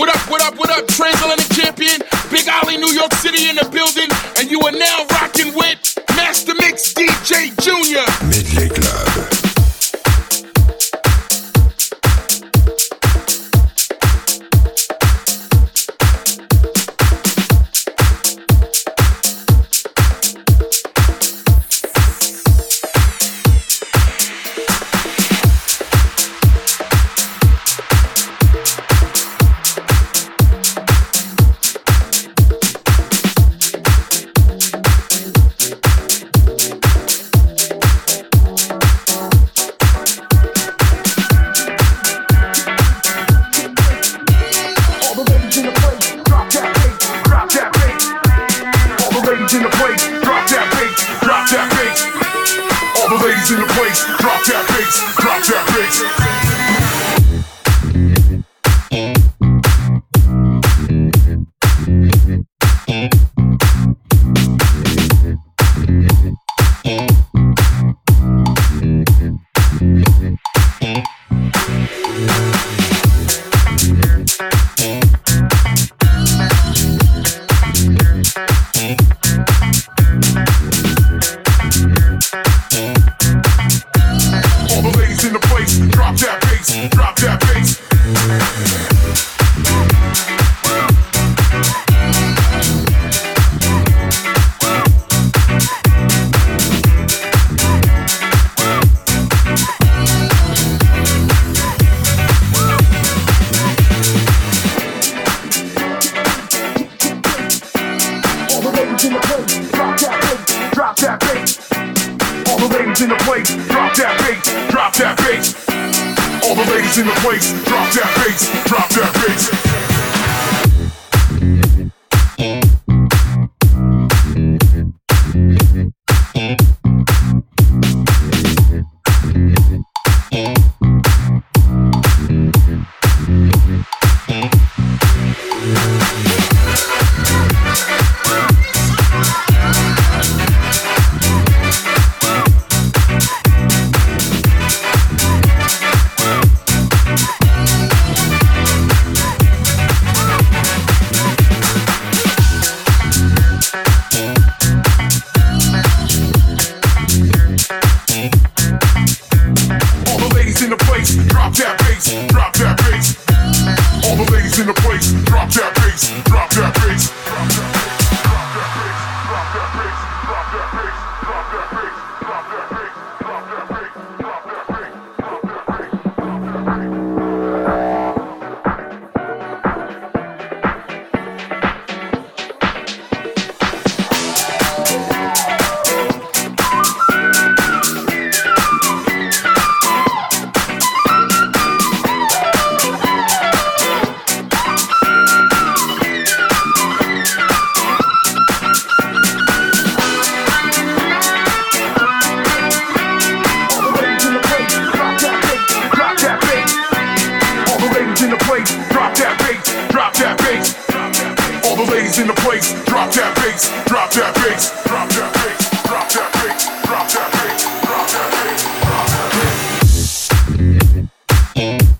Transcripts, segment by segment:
What up, what up, what up? Transatlantic champion, Big Ollie, New York City in the building, and you are now rocking with Master Mix DJ Junior. Midley Club. Thank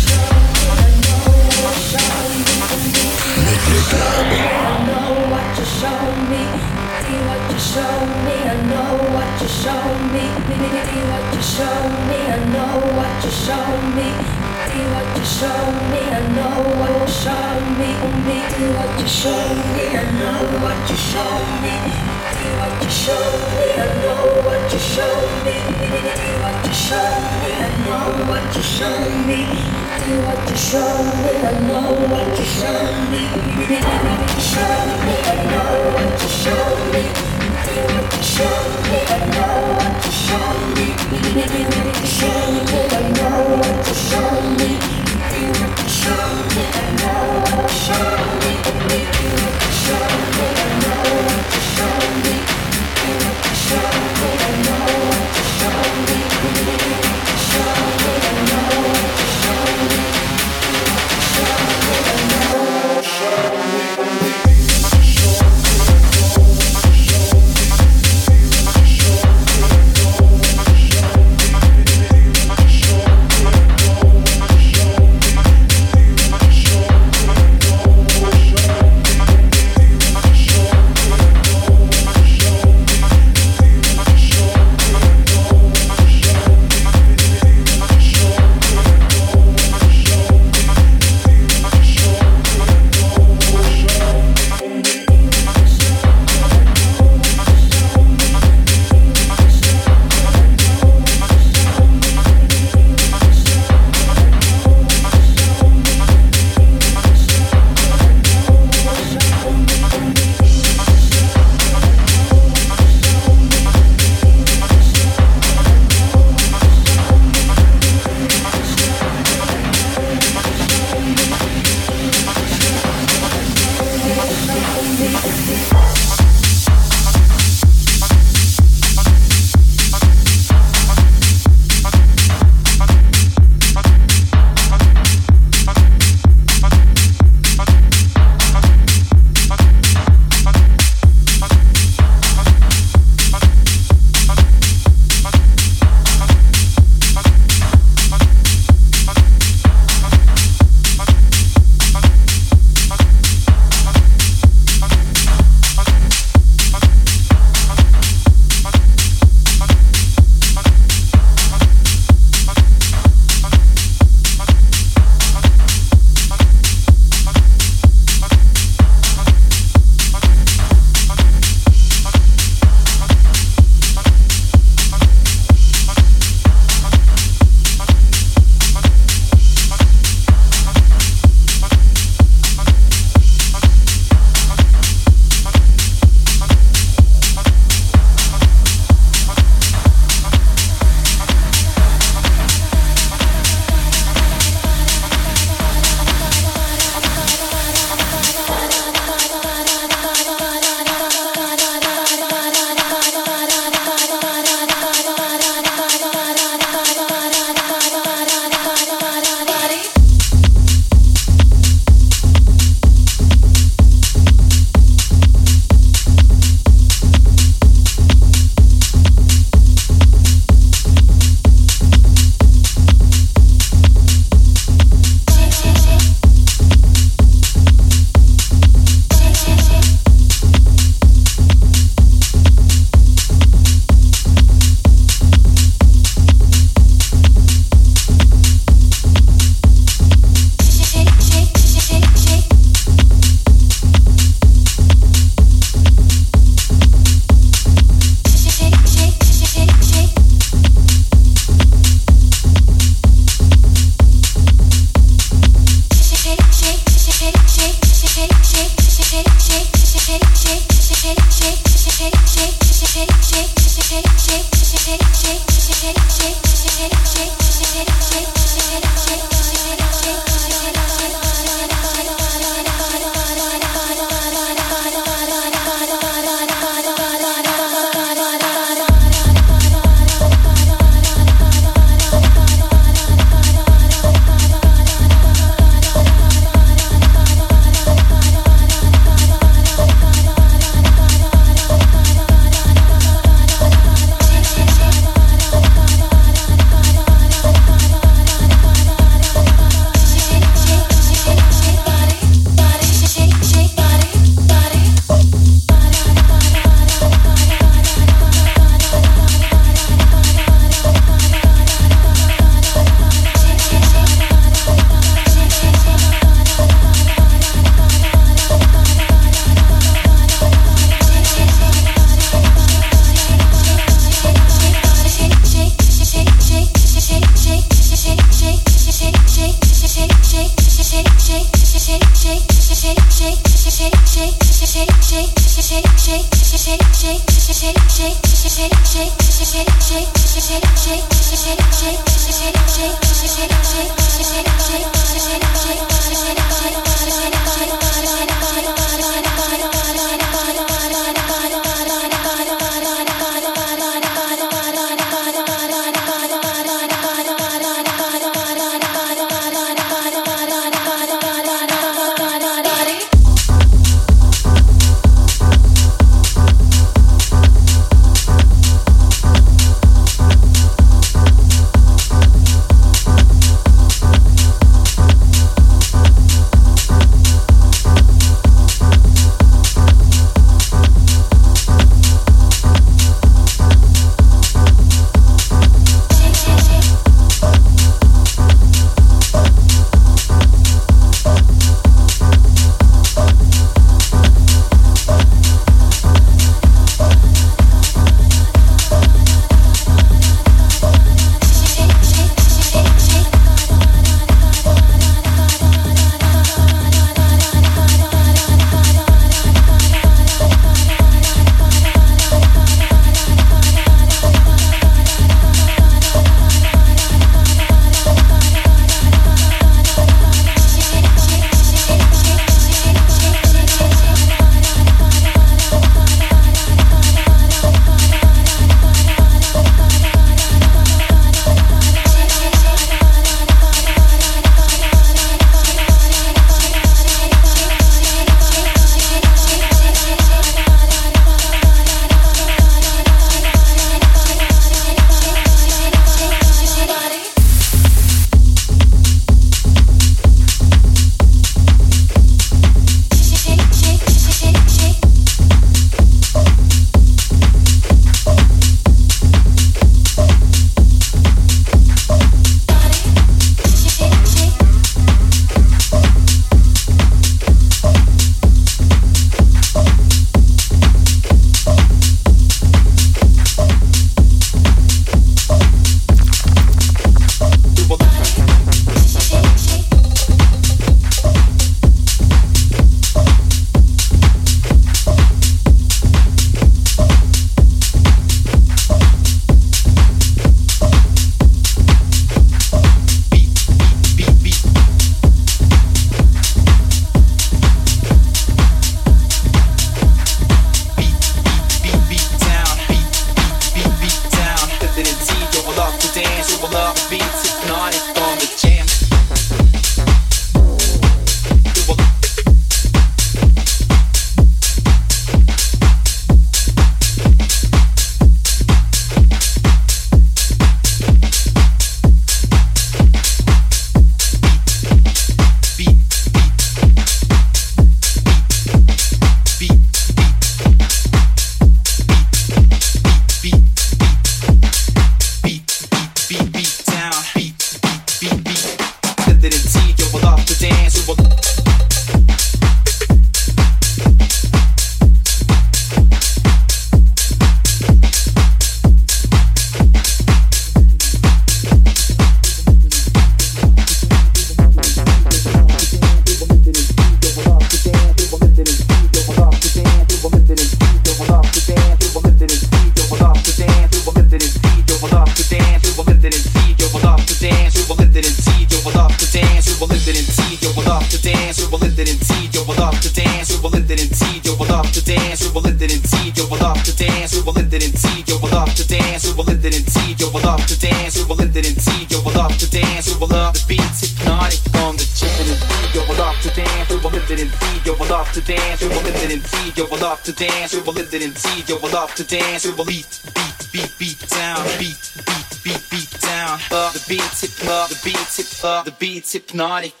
love to dance to a beat, beat, beat, beat down, beat, beat, beat, beat down. Up the beat, tip, up the beat, tip, up the beat, hypnotic.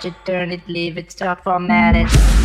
Watch it, turn it, leave it, stop, format it.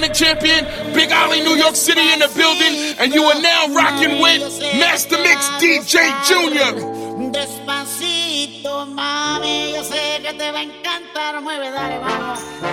Champion, Big Ollie New York City in the building, and you are now rocking with Master Mix DJ Jr. Despacito, mami, yo sé que te va a encantar, mueve, dale, vamos.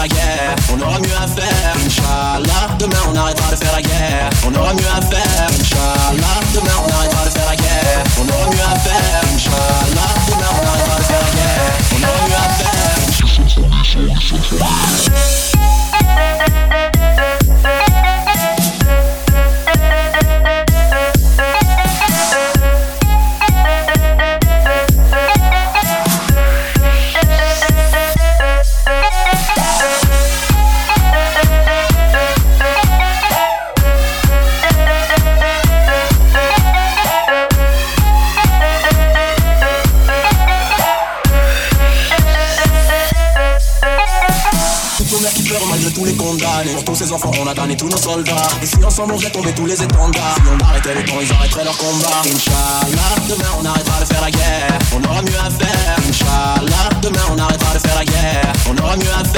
la guerre, on aura mieux à faire, Inch'Allah. Demain on arrêtera de faire la guerre, on aura mieux à faire, Inch'Allah. Et si ensemble on faisait tomber tous les étendards, si on arrêtait le temps, ils arrêteraient leur combat. Inch'Allah, demain on arrêtera de faire la guerre, on aura mieux à faire. Inch'Allah, demain on arrêtera de faire la guerre, on aura mieux à faire.